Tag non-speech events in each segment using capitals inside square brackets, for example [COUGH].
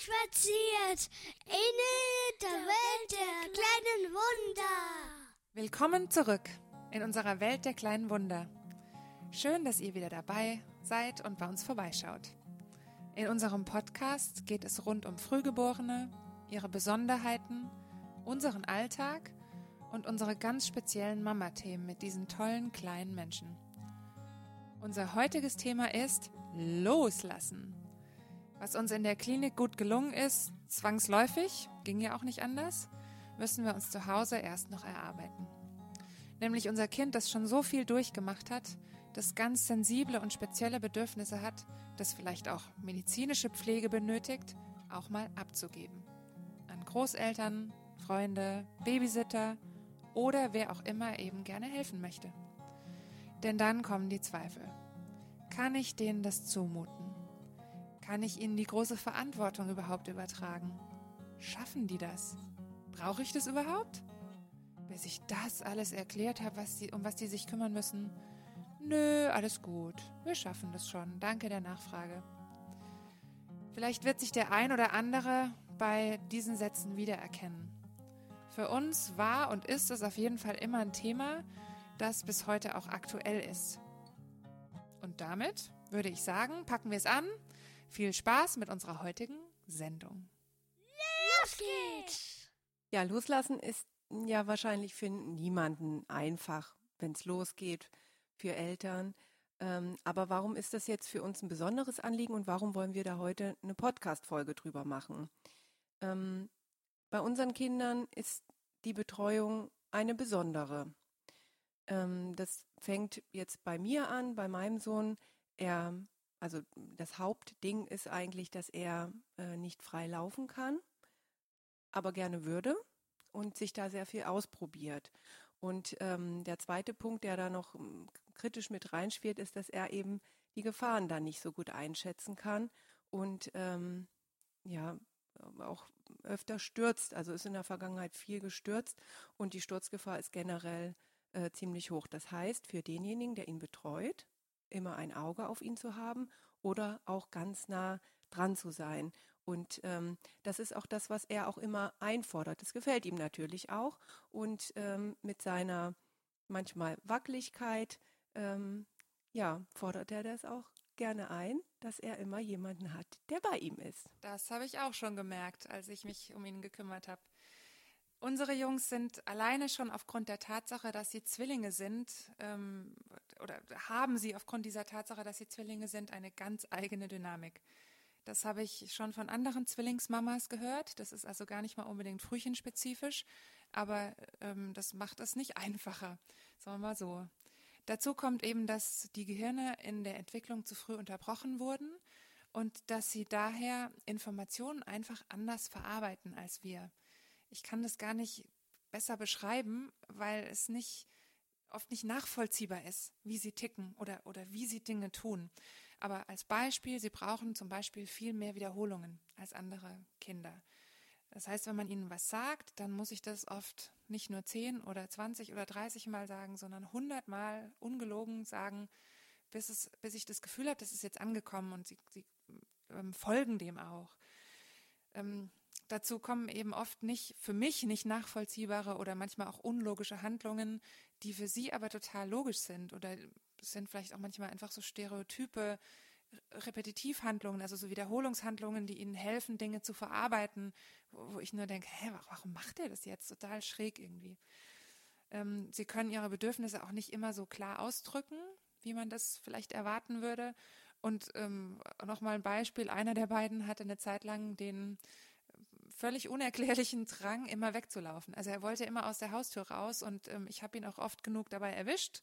spaziert in der Welt der kleinen Wunder. Willkommen zurück in unserer Welt der kleinen Wunder. Schön, dass ihr wieder dabei seid und bei uns vorbeischaut. In unserem Podcast geht es rund um Frühgeborene, ihre Besonderheiten, unseren Alltag und unsere ganz speziellen Mama-Themen mit diesen tollen kleinen Menschen. Unser heutiges Thema ist Loslassen. Was uns in der Klinik gut gelungen ist, zwangsläufig, ging ja auch nicht anders, müssen wir uns zu Hause erst noch erarbeiten. Nämlich unser Kind, das schon so viel durchgemacht hat, das ganz sensible und spezielle Bedürfnisse hat, das vielleicht auch medizinische Pflege benötigt, auch mal abzugeben. An Großeltern, Freunde, Babysitter oder wer auch immer eben gerne helfen möchte. Denn dann kommen die Zweifel. Kann ich denen das zumuten? Kann ich ihnen die große Verantwortung überhaupt übertragen? Schaffen die das? Brauche ich das überhaupt? Bis ich das alles erklärt habe, was die, um was die sich kümmern müssen. Nö, alles gut. Wir schaffen das schon. Danke der Nachfrage. Vielleicht wird sich der ein oder andere bei diesen Sätzen wiedererkennen. Für uns war und ist es auf jeden Fall immer ein Thema, das bis heute auch aktuell ist. Und damit würde ich sagen, packen wir es an. Viel Spaß mit unserer heutigen Sendung. Los geht's! Ja, loslassen ist ja wahrscheinlich für niemanden einfach, wenn es losgeht, für Eltern. Ähm, aber warum ist das jetzt für uns ein besonderes Anliegen und warum wollen wir da heute eine Podcast-Folge drüber machen? Ähm, bei unseren Kindern ist die Betreuung eine besondere. Ähm, das fängt jetzt bei mir an, bei meinem Sohn. Er, also das Hauptding ist eigentlich, dass er äh, nicht frei laufen kann, aber gerne würde und sich da sehr viel ausprobiert. Und ähm, der zweite Punkt, der da noch ähm, kritisch mit reinspielt, ist, dass er eben die Gefahren da nicht so gut einschätzen kann und ähm, ja auch öfter stürzt. Also ist in der Vergangenheit viel gestürzt und die Sturzgefahr ist generell äh, ziemlich hoch. Das heißt, für denjenigen, der ihn betreut, immer ein Auge auf ihn zu haben oder auch ganz nah dran zu sein. Und ähm, das ist auch das, was er auch immer einfordert. Das gefällt ihm natürlich auch. Und ähm, mit seiner manchmal Wackeligkeit, ähm, ja, fordert er das auch gerne ein, dass er immer jemanden hat, der bei ihm ist. Das habe ich auch schon gemerkt, als ich mich um ihn gekümmert habe. Unsere Jungs sind alleine schon aufgrund der Tatsache, dass sie Zwillinge sind, ähm, oder haben sie aufgrund dieser Tatsache, dass sie Zwillinge sind, eine ganz eigene Dynamik. Das habe ich schon von anderen Zwillingsmamas gehört. Das ist also gar nicht mal unbedingt frühchenspezifisch, aber ähm, das macht es nicht [LAUGHS] einfacher, sagen wir mal so. Dazu kommt eben, dass die Gehirne in der Entwicklung zu früh unterbrochen wurden und dass sie daher Informationen einfach anders verarbeiten als wir ich kann das gar nicht besser beschreiben, weil es nicht oft nicht nachvollziehbar ist, wie sie ticken oder, oder wie sie Dinge tun. Aber als Beispiel, sie brauchen zum Beispiel viel mehr Wiederholungen als andere Kinder. Das heißt, wenn man ihnen was sagt, dann muss ich das oft nicht nur 10 oder 20 oder 30 Mal sagen, sondern 100 Mal ungelogen sagen, bis, es, bis ich das Gefühl habe, das ist jetzt angekommen und sie, sie ähm, folgen dem auch. Ähm, Dazu kommen eben oft nicht, für mich nicht nachvollziehbare oder manchmal auch unlogische Handlungen, die für sie aber total logisch sind oder sind vielleicht auch manchmal einfach so Stereotype, Repetitivhandlungen, also so Wiederholungshandlungen, die ihnen helfen, Dinge zu verarbeiten, wo, wo ich nur denke, hä, warum macht er das jetzt? Total schräg irgendwie. Ähm, sie können ihre Bedürfnisse auch nicht immer so klar ausdrücken, wie man das vielleicht erwarten würde. Und ähm, nochmal ein Beispiel, einer der beiden hatte eine Zeit lang den völlig unerklärlichen Drang, immer wegzulaufen. Also er wollte immer aus der Haustür raus und ähm, ich habe ihn auch oft genug dabei erwischt,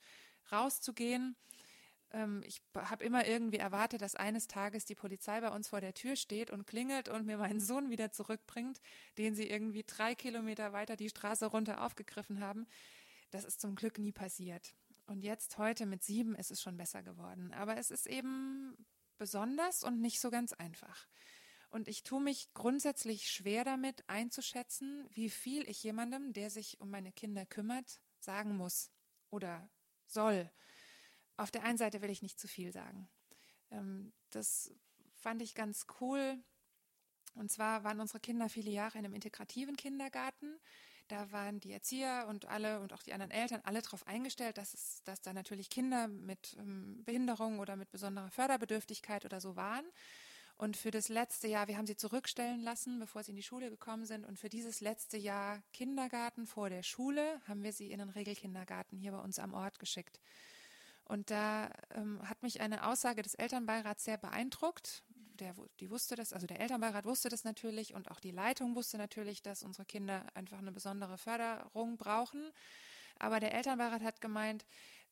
rauszugehen. Ähm, ich habe immer irgendwie erwartet, dass eines Tages die Polizei bei uns vor der Tür steht und klingelt und mir meinen Sohn wieder zurückbringt, den sie irgendwie drei Kilometer weiter die Straße runter aufgegriffen haben. Das ist zum Glück nie passiert. Und jetzt heute mit sieben ist es schon besser geworden. Aber es ist eben besonders und nicht so ganz einfach. Und ich tue mich grundsätzlich schwer damit einzuschätzen, wie viel ich jemandem, der sich um meine Kinder kümmert, sagen muss oder soll. Auf der einen Seite will ich nicht zu viel sagen. Ähm, das fand ich ganz cool. Und zwar waren unsere Kinder viele Jahre in einem integrativen Kindergarten. Da waren die Erzieher und alle und auch die anderen Eltern alle darauf eingestellt, dass, es, dass da natürlich Kinder mit ähm, Behinderung oder mit besonderer Förderbedürftigkeit oder so waren. Und für das letzte Jahr, wir haben sie zurückstellen lassen, bevor sie in die Schule gekommen sind. Und für dieses letzte Jahr Kindergarten vor der Schule haben wir sie in den Regelkindergarten hier bei uns am Ort geschickt. Und da ähm, hat mich eine Aussage des Elternbeirats sehr beeindruckt. Der, die wusste das, also der Elternbeirat wusste das natürlich und auch die Leitung wusste natürlich, dass unsere Kinder einfach eine besondere Förderung brauchen. Aber der Elternbeirat hat gemeint,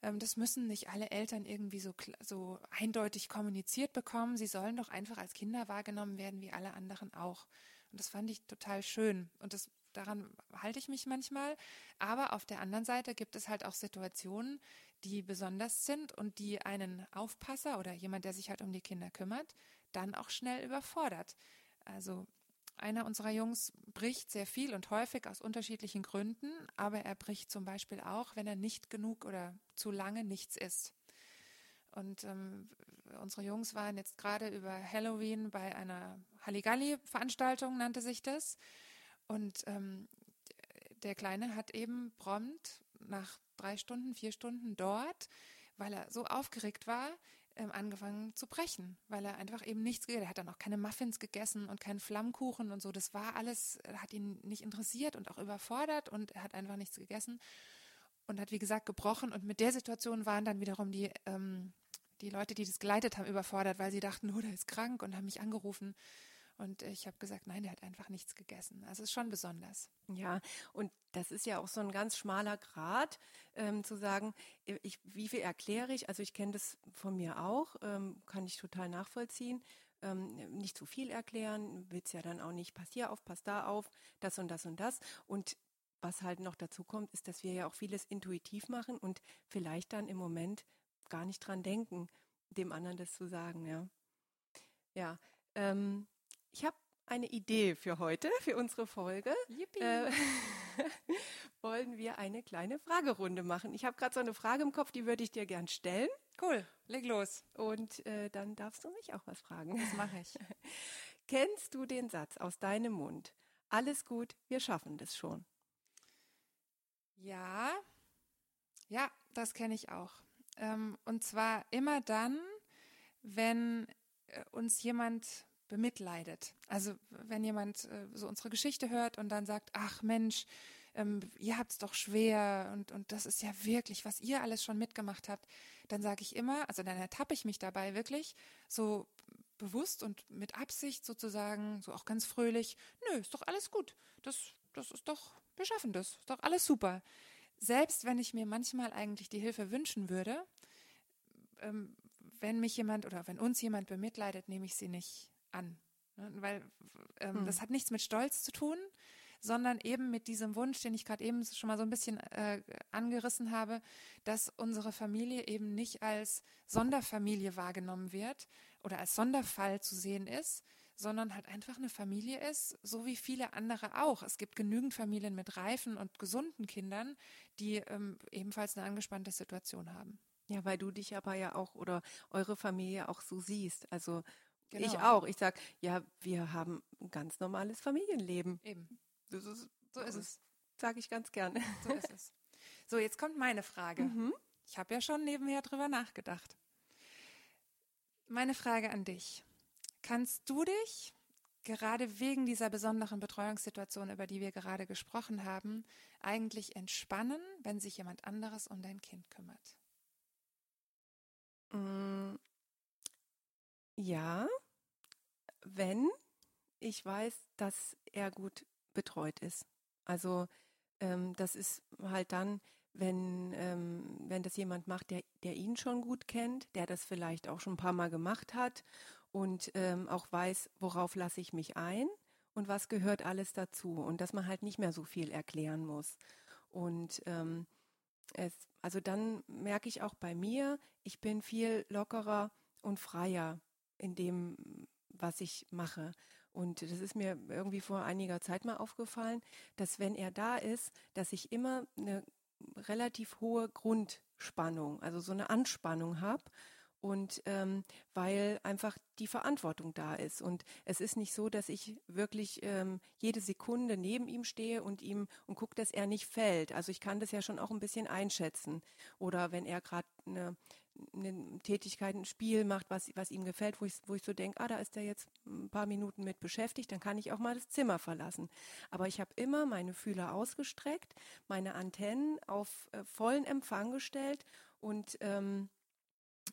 ähm, das müssen nicht alle Eltern irgendwie so, so eindeutig kommuniziert bekommen. Sie sollen doch einfach als Kinder wahrgenommen werden, wie alle anderen auch. Und das fand ich total schön. Und das, daran halte ich mich manchmal. Aber auf der anderen Seite gibt es halt auch Situationen, die besonders sind und die einen Aufpasser oder jemand, der sich halt um die Kinder kümmert, dann auch schnell überfordert. Also einer unserer Jungs bricht sehr viel und häufig aus unterschiedlichen Gründen, aber er bricht zum Beispiel auch, wenn er nicht genug oder zu lange nichts isst. Und ähm, unsere Jungs waren jetzt gerade über Halloween bei einer Halligalli-Veranstaltung, nannte sich das. Und ähm, der Kleine hat eben prompt nach drei Stunden, vier Stunden dort, weil er so aufgeregt war, ähm, angefangen zu brechen, weil er einfach eben nichts gegessen hat. Er hat dann auch keine Muffins gegessen und keinen Flammkuchen und so. Das war alles, hat ihn nicht interessiert und auch überfordert und er hat einfach nichts gegessen und hat, wie gesagt, gebrochen. Und mit der Situation waren dann wiederum die, ähm, die Leute, die das geleitet haben, überfordert, weil sie dachten, oh, der ist krank und haben mich angerufen. Und ich habe gesagt, nein, der hat einfach nichts gegessen. Also ist schon besonders. Ja, und das ist ja auch so ein ganz schmaler Grad, ähm, zu sagen, ich, wie viel erkläre ich? Also ich kenne das von mir auch, ähm, kann ich total nachvollziehen. Ähm, nicht zu viel erklären, will es ja dann auch nicht, pass hier auf, pass da auf, das und das und das. Und was halt noch dazu kommt, ist, dass wir ja auch vieles intuitiv machen und vielleicht dann im Moment gar nicht dran denken, dem anderen das zu sagen, ja. Ja, ähm, ich habe eine Idee für heute, für unsere Folge. Äh, [LAUGHS] wollen wir eine kleine Fragerunde machen. Ich habe gerade so eine Frage im Kopf, die würde ich dir gern stellen. Cool, leg los. Und äh, dann darfst du mich auch was fragen. Das mache ich. [LAUGHS] Kennst du den Satz aus deinem Mund? Alles gut, wir schaffen das schon. Ja, ja, das kenne ich auch. Ähm, und zwar immer dann, wenn äh, uns jemand bemitleidet. Also wenn jemand äh, so unsere Geschichte hört und dann sagt, ach Mensch, ähm, ihr habt es doch schwer und, und das ist ja wirklich, was ihr alles schon mitgemacht habt, dann sage ich immer, also dann ertappe ich mich dabei wirklich so bewusst und mit Absicht sozusagen, so auch ganz fröhlich, nö, ist doch alles gut. Das, das ist doch, wir schaffen das, ist doch alles super. Selbst wenn ich mir manchmal eigentlich die Hilfe wünschen würde, ähm, wenn mich jemand oder wenn uns jemand bemitleidet, nehme ich sie nicht an. Ne? Weil ähm, hm. das hat nichts mit Stolz zu tun, sondern eben mit diesem Wunsch, den ich gerade eben schon mal so ein bisschen äh, angerissen habe, dass unsere Familie eben nicht als Sonderfamilie wahrgenommen wird oder als Sonderfall zu sehen ist, sondern halt einfach eine Familie ist, so wie viele andere auch. Es gibt genügend Familien mit reifen und gesunden Kindern, die ähm, ebenfalls eine angespannte Situation haben. Ja, weil du dich aber ja auch oder eure Familie auch so siehst. Also Genau. Ich auch. Ich sage, ja, wir haben ein ganz normales Familienleben. Eben. Das ist, so ist es. Sage ich ganz gerne. So ist es. So, jetzt kommt meine Frage. Mhm. Ich habe ja schon nebenher drüber nachgedacht. Meine Frage an dich. Kannst du dich gerade wegen dieser besonderen Betreuungssituation, über die wir gerade gesprochen haben, eigentlich entspannen, wenn sich jemand anderes um dein Kind kümmert? Ja, wenn ich weiß, dass er gut betreut ist. Also ähm, das ist halt dann, wenn, ähm, wenn das jemand macht, der, der ihn schon gut kennt, der das vielleicht auch schon ein paar Mal gemacht hat und ähm, auch weiß, worauf lasse ich mich ein und was gehört alles dazu und dass man halt nicht mehr so viel erklären muss. Und ähm, es, also dann merke ich auch bei mir, ich bin viel lockerer und freier in dem, was ich mache. Und das ist mir irgendwie vor einiger Zeit mal aufgefallen, dass wenn er da ist, dass ich immer eine relativ hohe Grundspannung, also so eine Anspannung habe. und ähm, weil einfach die Verantwortung da ist. Und es ist nicht so, dass ich wirklich ähm, jede Sekunde neben ihm stehe und ihm und gucke, dass er nicht fällt. Also ich kann das ja schon auch ein bisschen einschätzen. Oder wenn er gerade eine, eine Tätigkeit, ein Spiel macht, was, was ihm gefällt, wo ich, wo ich so denke, ah, da ist er jetzt ein paar Minuten mit beschäftigt, dann kann ich auch mal das Zimmer verlassen. Aber ich habe immer meine Fühler ausgestreckt, meine Antennen auf äh, vollen Empfang gestellt und ähm,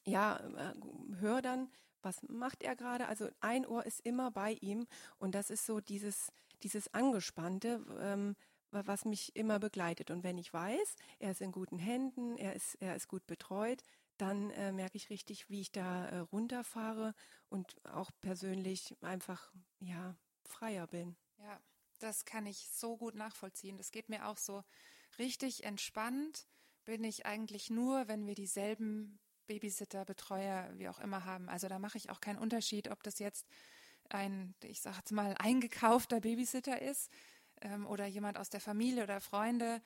ja, äh, höre dann, was macht er gerade? Also ein Ohr ist immer bei ihm und das ist so dieses, dieses Angespannte, ähm, was mich immer begleitet. Und wenn ich weiß, er ist in guten Händen, er ist, er ist gut betreut, dann äh, merke ich richtig, wie ich da äh, runterfahre und auch persönlich einfach, ja, freier bin. Ja, das kann ich so gut nachvollziehen. Das geht mir auch so richtig entspannt bin ich eigentlich nur, wenn wir dieselben Babysitter, Betreuer, wie auch immer haben. Also da mache ich auch keinen Unterschied, ob das jetzt ein, ich sage jetzt mal, eingekaufter Babysitter ist ähm, oder jemand aus der Familie oder Freunde.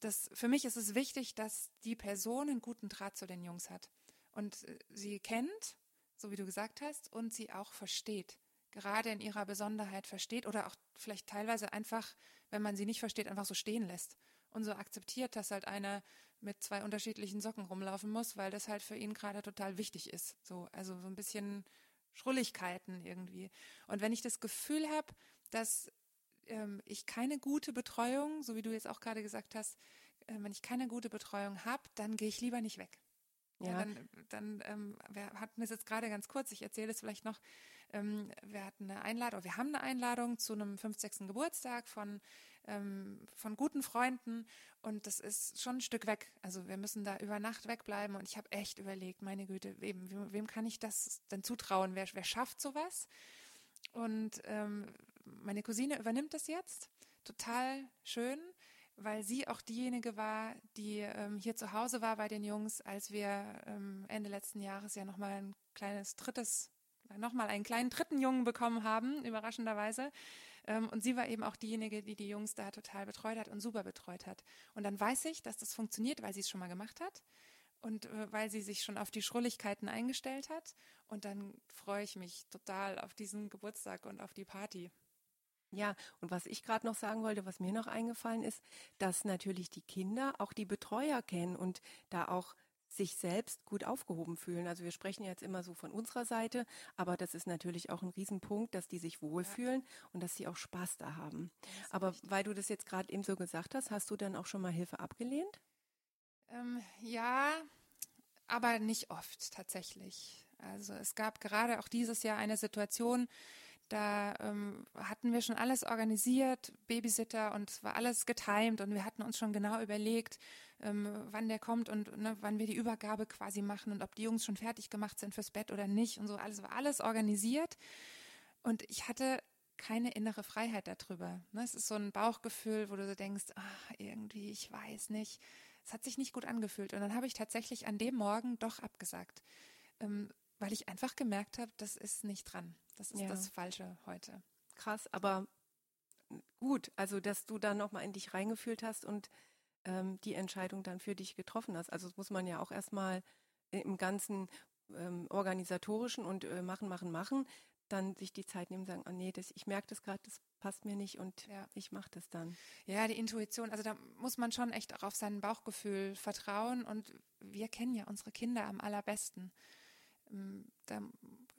Das, für mich ist es wichtig, dass die Person einen guten Draht zu den Jungs hat und äh, sie kennt, so wie du gesagt hast, und sie auch versteht. Gerade in ihrer Besonderheit versteht oder auch vielleicht teilweise einfach, wenn man sie nicht versteht, einfach so stehen lässt und so akzeptiert, dass halt einer mit zwei unterschiedlichen Socken rumlaufen muss, weil das halt für ihn gerade total wichtig ist. So, also so ein bisschen Schrulligkeiten irgendwie. Und wenn ich das Gefühl habe, dass ähm, ich keine gute Betreuung, so wie du jetzt auch gerade gesagt hast, äh, wenn ich keine gute Betreuung habe, dann gehe ich lieber nicht weg. Ja. ja dann, dann ähm, wir hatten es jetzt gerade ganz kurz, ich erzähle es vielleicht noch. Ähm, wir hatten eine Einladung, wir haben eine Einladung zu einem 50. Geburtstag von ähm, von guten Freunden und das ist schon ein Stück weg. Also wir müssen da über Nacht wegbleiben und ich habe echt überlegt, meine Güte, wem, wem, wem kann ich das denn zutrauen? Wer, wer schafft sowas? Und ähm, meine Cousine übernimmt das jetzt. Total schön, weil sie auch diejenige war, die ähm, hier zu Hause war bei den Jungs, als wir ähm, Ende letzten Jahres ja nochmal ein kleines drittes, nochmal einen kleinen dritten Jungen bekommen haben, überraschenderweise. Ähm, und sie war eben auch diejenige, die die Jungs da total betreut hat und super betreut hat. Und dann weiß ich, dass das funktioniert, weil sie es schon mal gemacht hat und äh, weil sie sich schon auf die Schrulligkeiten eingestellt hat. Und dann freue ich mich total auf diesen Geburtstag und auf die Party. Ja, und was ich gerade noch sagen wollte, was mir noch eingefallen ist, dass natürlich die Kinder auch die Betreuer kennen und da auch sich selbst gut aufgehoben fühlen. Also wir sprechen jetzt immer so von unserer Seite, aber das ist natürlich auch ein Riesenpunkt, dass die sich wohlfühlen ja. und dass sie auch Spaß da haben. Aber richtig. weil du das jetzt gerade eben so gesagt hast, hast du dann auch schon mal Hilfe abgelehnt? Ähm, ja, aber nicht oft tatsächlich. Also es gab gerade auch dieses Jahr eine Situation, da ähm, hatten wir schon alles organisiert, Babysitter und es war alles getimed und wir hatten uns schon genau überlegt, ähm, wann der kommt und ne, wann wir die Übergabe quasi machen und ob die Jungs schon fertig gemacht sind fürs Bett oder nicht und so. Alles war alles organisiert. Und ich hatte keine innere Freiheit darüber. Ne? Es ist so ein Bauchgefühl, wo du so denkst, ach, irgendwie, ich weiß nicht. Es hat sich nicht gut angefühlt. Und dann habe ich tatsächlich an dem Morgen doch abgesagt, ähm, weil ich einfach gemerkt habe, das ist nicht dran. Das ist ja. das Falsche heute. Krass, aber gut, also dass du da nochmal in dich reingefühlt hast und ähm, die Entscheidung dann für dich getroffen hast. Also das muss man ja auch erstmal im ganzen ähm, organisatorischen und äh, machen, machen, machen, dann sich die Zeit nehmen und sagen, oh nee, das, ich merke das gerade, das passt mir nicht und ja. ich mache das dann. Ja, die Intuition, also da muss man schon echt auch auf sein Bauchgefühl vertrauen und wir kennen ja unsere Kinder am allerbesten. Ähm, da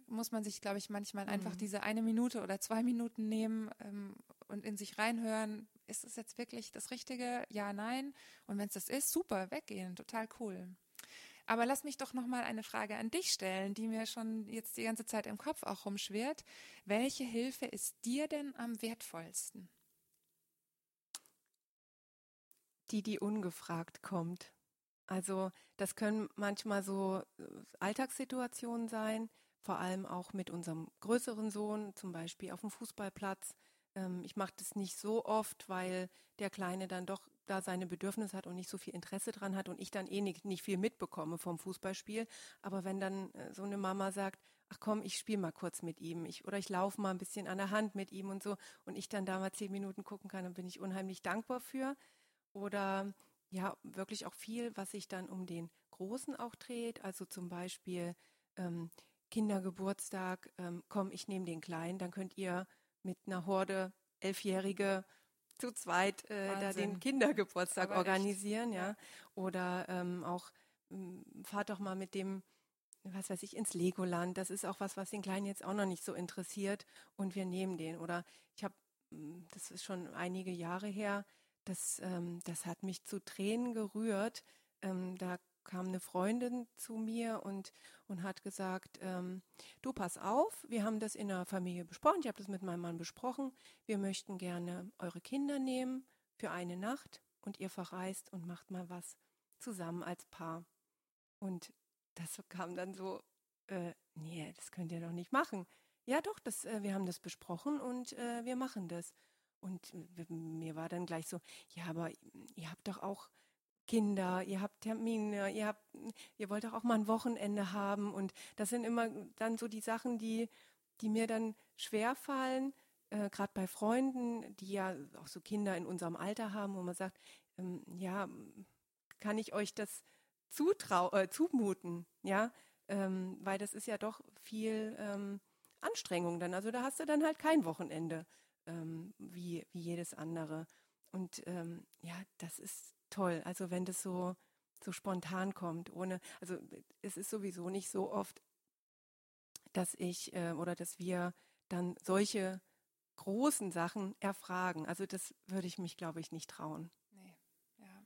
muss man sich, glaube ich, manchmal mhm. einfach diese eine Minute oder zwei Minuten nehmen ähm, und in sich reinhören, ist es jetzt wirklich das Richtige? Ja, nein. Und wenn es das ist, super, weggehen, total cool. Aber lass mich doch noch mal eine Frage an dich stellen, die mir schon jetzt die ganze Zeit im Kopf auch rumschwirrt. Welche Hilfe ist dir denn am wertvollsten? Die, die ungefragt kommt. Also das können manchmal so äh, Alltagssituationen sein, vor allem auch mit unserem größeren Sohn, zum Beispiel auf dem Fußballplatz ähm, ich mache das nicht so oft, weil der Kleine dann doch da seine Bedürfnisse hat und nicht so viel Interesse dran hat und ich dann eh nicht, nicht viel mitbekomme vom Fußballspiel. Aber wenn dann äh, so eine Mama sagt, ach komm, ich spiele mal kurz mit ihm ich, oder ich laufe mal ein bisschen an der Hand mit ihm und so und ich dann da mal zehn Minuten gucken kann, dann bin ich unheimlich dankbar für. Oder ja, wirklich auch viel, was sich dann um den Großen auch dreht. Also zum Beispiel ähm, Kindergeburtstag, ähm, komm, ich nehme den Kleinen, dann könnt ihr mit einer Horde Elfjährige zu zweit äh, da den Kindergeburtstag Aber organisieren, ja. ja. Oder ähm, auch ähm, fahrt doch mal mit dem, was weiß ich, ins Legoland. Das ist auch was, was den Kleinen jetzt auch noch nicht so interessiert und wir nehmen den. Oder ich habe, hm, das ist schon einige Jahre her, das, ähm, das hat mich zu Tränen gerührt. Ähm, da kam eine Freundin zu mir und, und hat gesagt, ähm, du pass auf, wir haben das in der Familie besprochen, ich habe das mit meinem Mann besprochen, wir möchten gerne eure Kinder nehmen für eine Nacht und ihr verreist und macht mal was zusammen als Paar. Und das kam dann so, äh, nee, das könnt ihr doch nicht machen. Ja, doch, das, äh, wir haben das besprochen und äh, wir machen das. Und mir war dann gleich so, ja, aber ihr habt doch auch Kinder, ihr habt Termine, ihr habt, ihr wollt doch auch mal ein Wochenende haben. Und das sind immer dann so die Sachen, die, die mir dann schwer fallen, äh, gerade bei Freunden, die ja auch so Kinder in unserem Alter haben, wo man sagt, ähm, ja, kann ich euch das zutrau äh, zumuten, ja, ähm, weil das ist ja doch viel ähm, Anstrengung dann. Also da hast du dann halt kein Wochenende ähm, wie, wie jedes andere. Und ähm, ja, das ist toll. Also wenn das so, so spontan kommt, ohne, also es ist sowieso nicht so oft, dass ich äh, oder dass wir dann solche großen Sachen erfragen. Also das würde ich mich, glaube ich, nicht trauen. Nee, ja.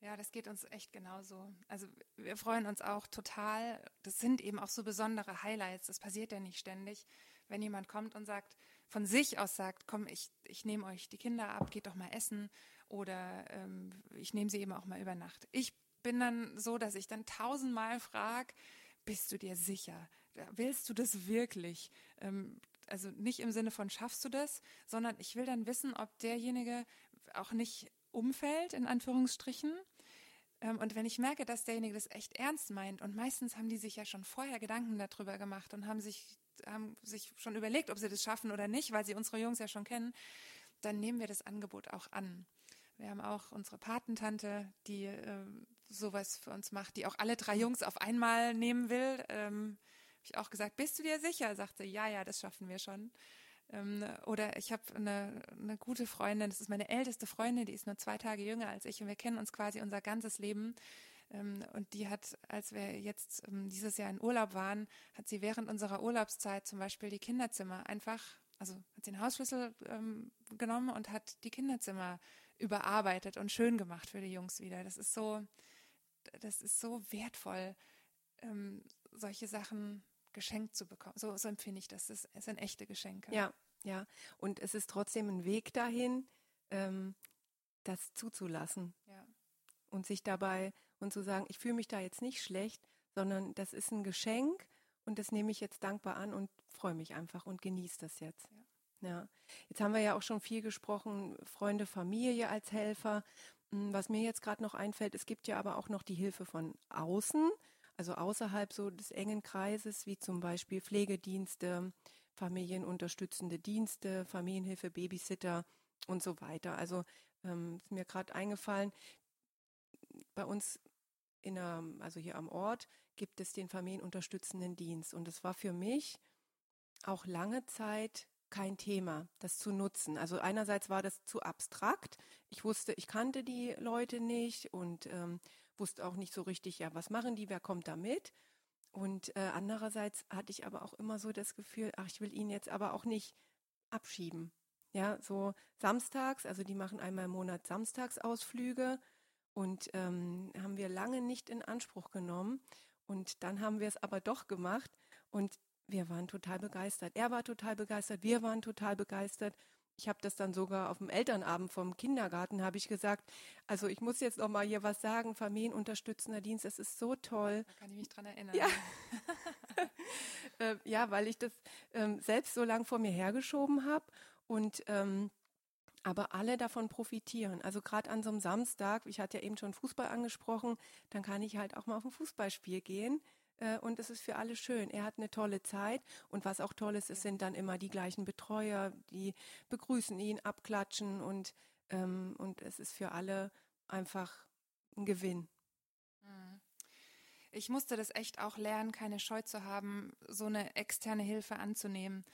Ja, das geht uns echt genauso. Also wir freuen uns auch total. Das sind eben auch so besondere Highlights. Das passiert ja nicht ständig, wenn jemand kommt und sagt, von sich aus sagt, komm, ich, ich nehme euch die Kinder ab, geht doch mal essen oder ähm, ich nehme sie eben auch mal über Nacht. Ich bin dann so, dass ich dann tausendmal frage, bist du dir sicher? Willst du das wirklich? Ähm, also nicht im Sinne von schaffst du das, sondern ich will dann wissen, ob derjenige auch nicht umfällt, in Anführungsstrichen. Ähm, und wenn ich merke, dass derjenige das echt ernst meint, und meistens haben die sich ja schon vorher Gedanken darüber gemacht und haben sich, haben sich schon überlegt, ob sie das schaffen oder nicht, weil sie unsere Jungs ja schon kennen, dann nehmen wir das Angebot auch an. Wir haben auch unsere Patentante, die äh, sowas für uns macht, die auch alle drei Jungs auf einmal nehmen will. Ähm, habe ich auch gesagt, bist du dir sicher? Sagte, ja, ja, das schaffen wir schon. Ähm, oder ich habe eine, eine gute Freundin, das ist meine älteste Freundin, die ist nur zwei Tage jünger als ich und wir kennen uns quasi unser ganzes Leben. Ähm, und die hat, als wir jetzt ähm, dieses Jahr in Urlaub waren, hat sie während unserer Urlaubszeit zum Beispiel die Kinderzimmer einfach, also hat sie den Hausschlüssel ähm, genommen und hat die Kinderzimmer überarbeitet und schön gemacht für die Jungs wieder. Das ist so, das ist so wertvoll, ähm, solche Sachen geschenkt zu bekommen. So, so empfinde ich das. Das sind echte Geschenke. Ja, ja. Und es ist trotzdem ein Weg dahin, ähm, das zuzulassen. Ja. Und sich dabei und zu sagen, ich fühle mich da jetzt nicht schlecht, sondern das ist ein Geschenk und das nehme ich jetzt dankbar an und freue mich einfach und genieße das jetzt. Ja. Ja, jetzt haben wir ja auch schon viel gesprochen, Freunde, Familie als Helfer. Hm, was mir jetzt gerade noch einfällt, es gibt ja aber auch noch die Hilfe von außen, also außerhalb so des engen Kreises, wie zum Beispiel Pflegedienste, familienunterstützende Dienste, Familienhilfe, Babysitter und so weiter. Also ähm, ist mir gerade eingefallen, bei uns in der, also hier am Ort gibt es den familienunterstützenden Dienst und es war für mich auch lange Zeit kein Thema, das zu nutzen. Also einerseits war das zu abstrakt. Ich wusste, ich kannte die Leute nicht und ähm, wusste auch nicht so richtig, ja, was machen die, wer kommt da mit? Und äh, andererseits hatte ich aber auch immer so das Gefühl, ach, ich will ihn jetzt aber auch nicht abschieben. Ja, so samstags, also die machen einmal im Monat Samstagsausflüge und ähm, haben wir lange nicht in Anspruch genommen. Und dann haben wir es aber doch gemacht. Und wir waren total begeistert. Er war total begeistert, wir waren total begeistert. Ich habe das dann sogar auf dem Elternabend vom Kindergarten habe ich gesagt, also ich muss jetzt noch mal hier was sagen, Familienunterstützender Dienst, das ist so toll. Da kann ich mich dran erinnern. Ja, [LAUGHS] äh, ja weil ich das ähm, selbst so lang vor mir hergeschoben habe und ähm, aber alle davon profitieren. Also gerade an so einem Samstag, ich hatte ja eben schon Fußball angesprochen, dann kann ich halt auch mal auf ein Fußballspiel gehen äh, und es ist für alle schön. Er hat eine tolle Zeit und was auch toll ist, es sind dann immer die gleichen Betreuer, die begrüßen ihn, abklatschen und, ähm, und es ist für alle einfach ein Gewinn. Mhm. ich musste das echt auch lernen, keine Scheu zu haben, so eine externe Hilfe anzunehmen.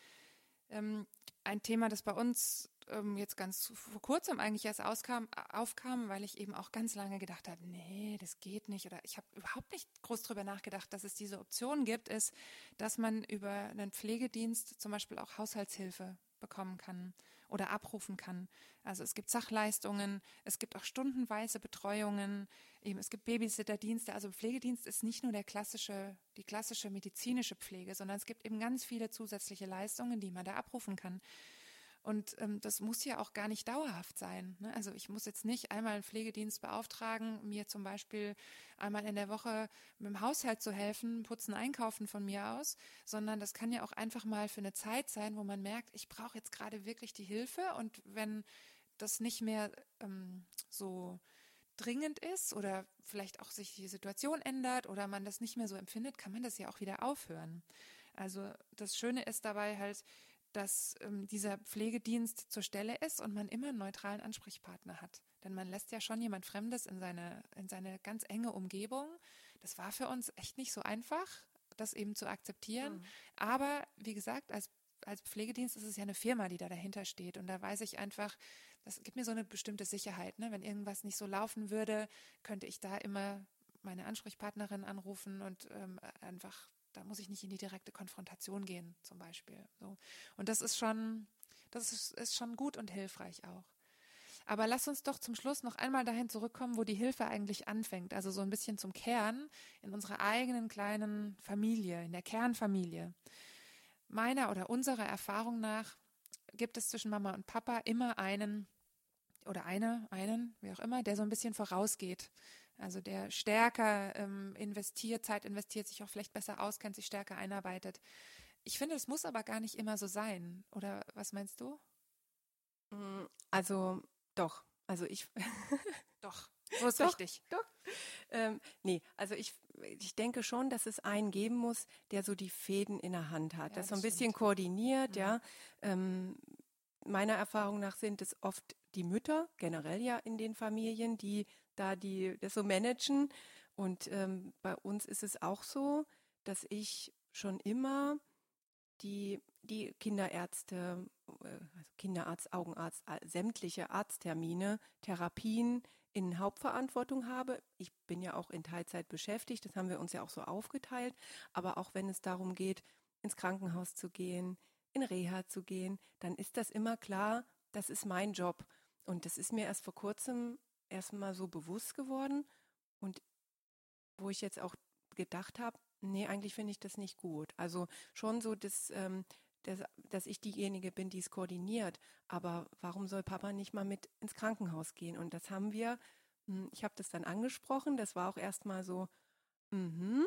Ähm, ein Thema, das bei uns ähm, jetzt ganz vor kurzem eigentlich erst auskam, aufkam, weil ich eben auch ganz lange gedacht habe, nee, das geht nicht. Oder ich habe überhaupt nicht groß darüber nachgedacht, dass es diese Option gibt, ist, dass man über einen Pflegedienst zum Beispiel auch Haushaltshilfe bekommen kann oder abrufen kann. Also es gibt Sachleistungen, es gibt auch stundenweise Betreuungen, eben es gibt Babysitterdienste. Also Pflegedienst ist nicht nur der klassische, die klassische medizinische Pflege, sondern es gibt eben ganz viele zusätzliche Leistungen, die man da abrufen kann. Und ähm, das muss ja auch gar nicht dauerhaft sein. Ne? Also ich muss jetzt nicht einmal einen Pflegedienst beauftragen, mir zum Beispiel einmal in der Woche mit dem Haushalt zu helfen, putzen, einkaufen von mir aus, sondern das kann ja auch einfach mal für eine Zeit sein, wo man merkt, ich brauche jetzt gerade wirklich die Hilfe. Und wenn das nicht mehr ähm, so dringend ist oder vielleicht auch sich die Situation ändert oder man das nicht mehr so empfindet, kann man das ja auch wieder aufhören. Also das Schöne ist dabei halt, dass ähm, dieser Pflegedienst zur Stelle ist und man immer einen neutralen Ansprechpartner hat. Denn man lässt ja schon jemand Fremdes in seine, in seine ganz enge Umgebung. Das war für uns echt nicht so einfach, das eben zu akzeptieren. Mhm. Aber wie gesagt, als, als Pflegedienst ist es ja eine Firma, die da dahinter steht. Und da weiß ich einfach, das gibt mir so eine bestimmte Sicherheit. Ne? Wenn irgendwas nicht so laufen würde, könnte ich da immer meine Ansprechpartnerin anrufen und ähm, einfach da muss ich nicht in die direkte Konfrontation gehen, zum Beispiel. So. Und das ist schon, das ist, ist schon gut und hilfreich auch. Aber lass uns doch zum Schluss noch einmal dahin zurückkommen, wo die Hilfe eigentlich anfängt. Also so ein bisschen zum Kern in unserer eigenen kleinen Familie, in der Kernfamilie. Meiner oder unserer Erfahrung nach gibt es zwischen Mama und Papa immer einen oder eine, einen, wie auch immer, der so ein bisschen vorausgeht. Also der stärker ähm, investiert, Zeit investiert, sich auch vielleicht besser auskennt, sich stärker einarbeitet. Ich finde, es muss aber gar nicht immer so sein. Oder was meinst du? Mm, also doch. Also ich. [LAUGHS] doch. So ist doch, richtig. Doch. Ähm, nee, also ich, ich denke schon, dass es einen geben muss, der so die Fäden in der Hand hat, ja, das so ein stimmt. bisschen koordiniert, mhm. ja. Ähm, meiner Erfahrung nach sind es oft die Mütter, generell ja in den Familien, die da die das so managen. Und ähm, bei uns ist es auch so, dass ich schon immer die, die Kinderärzte, äh, also Kinderarzt, Augenarzt, sämtliche Arzttermine, Therapien in Hauptverantwortung habe. Ich bin ja auch in Teilzeit beschäftigt, das haben wir uns ja auch so aufgeteilt. Aber auch wenn es darum geht, ins Krankenhaus zu gehen, in Reha zu gehen, dann ist das immer klar, das ist mein Job. Und das ist mir erst vor kurzem erstmal so bewusst geworden und wo ich jetzt auch gedacht habe, nee, eigentlich finde ich das nicht gut. Also schon so, dass, ähm, dass, dass ich diejenige bin, die es koordiniert. Aber warum soll Papa nicht mal mit ins Krankenhaus gehen? Und das haben wir, hm, ich habe das dann angesprochen, das war auch erstmal so, mhm.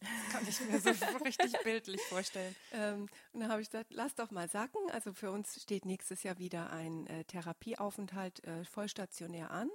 Das kann ich mir so [LAUGHS] richtig bildlich vorstellen. Ähm, und dann habe ich gesagt, lass doch mal sacken. Also für uns steht nächstes Jahr wieder ein äh, Therapieaufenthalt äh, vollstationär an.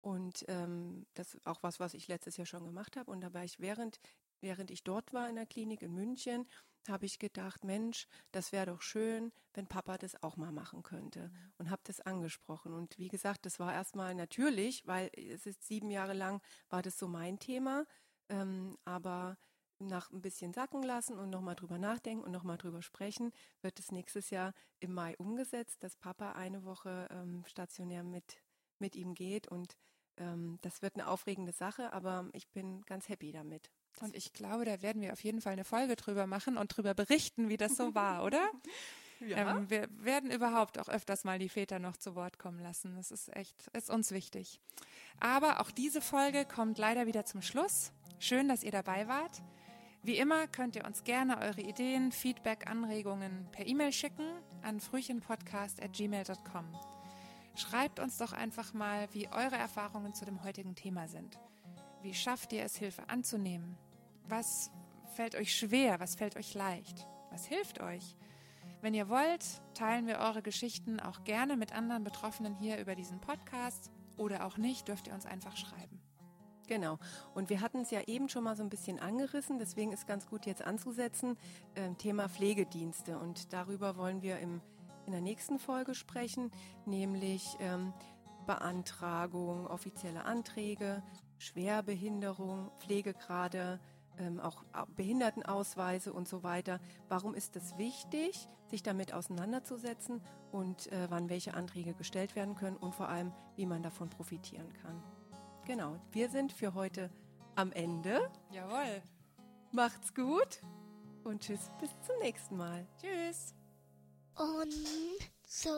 Und ähm, das ist auch was, was ich letztes Jahr schon gemacht habe. Und da war ich während, während ich dort war in der Klinik in München, habe ich gedacht, Mensch, das wäre doch schön, wenn Papa das auch mal machen könnte. Mhm. Und habe das angesprochen. Und wie gesagt, das war erstmal natürlich, weil es ist sieben Jahre lang, war das so mein Thema. Ähm, aber nach ein bisschen sacken lassen und nochmal drüber nachdenken und nochmal drüber sprechen, wird es nächstes Jahr im Mai umgesetzt, dass Papa eine Woche ähm, stationär mit, mit ihm geht. Und ähm, das wird eine aufregende Sache, aber ich bin ganz happy damit. Und ich glaube, da werden wir auf jeden Fall eine Folge drüber machen und drüber berichten, wie das so war, oder? [LAUGHS] Ja. Ähm, wir werden überhaupt auch öfters mal die Väter noch zu Wort kommen lassen. Das ist echt, ist uns wichtig. Aber auch diese Folge kommt leider wieder zum Schluss. Schön, dass ihr dabei wart. Wie immer könnt ihr uns gerne eure Ideen, Feedback, Anregungen per E-Mail schicken an frühchenpodcast.gmail.com. Schreibt uns doch einfach mal, wie eure Erfahrungen zu dem heutigen Thema sind. Wie schafft ihr es, Hilfe anzunehmen? Was fällt euch schwer? Was fällt euch leicht? Was hilft euch? Wenn ihr wollt, teilen wir eure Geschichten auch gerne mit anderen Betroffenen hier über diesen Podcast oder auch nicht, dürft ihr uns einfach schreiben. Genau. Und wir hatten es ja eben schon mal so ein bisschen angerissen, deswegen ist ganz gut jetzt anzusetzen, äh, Thema Pflegedienste. Und darüber wollen wir im, in der nächsten Folge sprechen, nämlich ähm, Beantragung, offizielle Anträge, Schwerbehinderung, Pflegegrade, ähm, auch Behindertenausweise und so weiter. Warum ist es wichtig, sich damit auseinanderzusetzen und äh, wann welche Anträge gestellt werden können und vor allem, wie man davon profitieren kann. Genau, wir sind für heute am Ende. Jawohl. Macht's gut und tschüss, bis zum nächsten Mal. Tschüss. Und so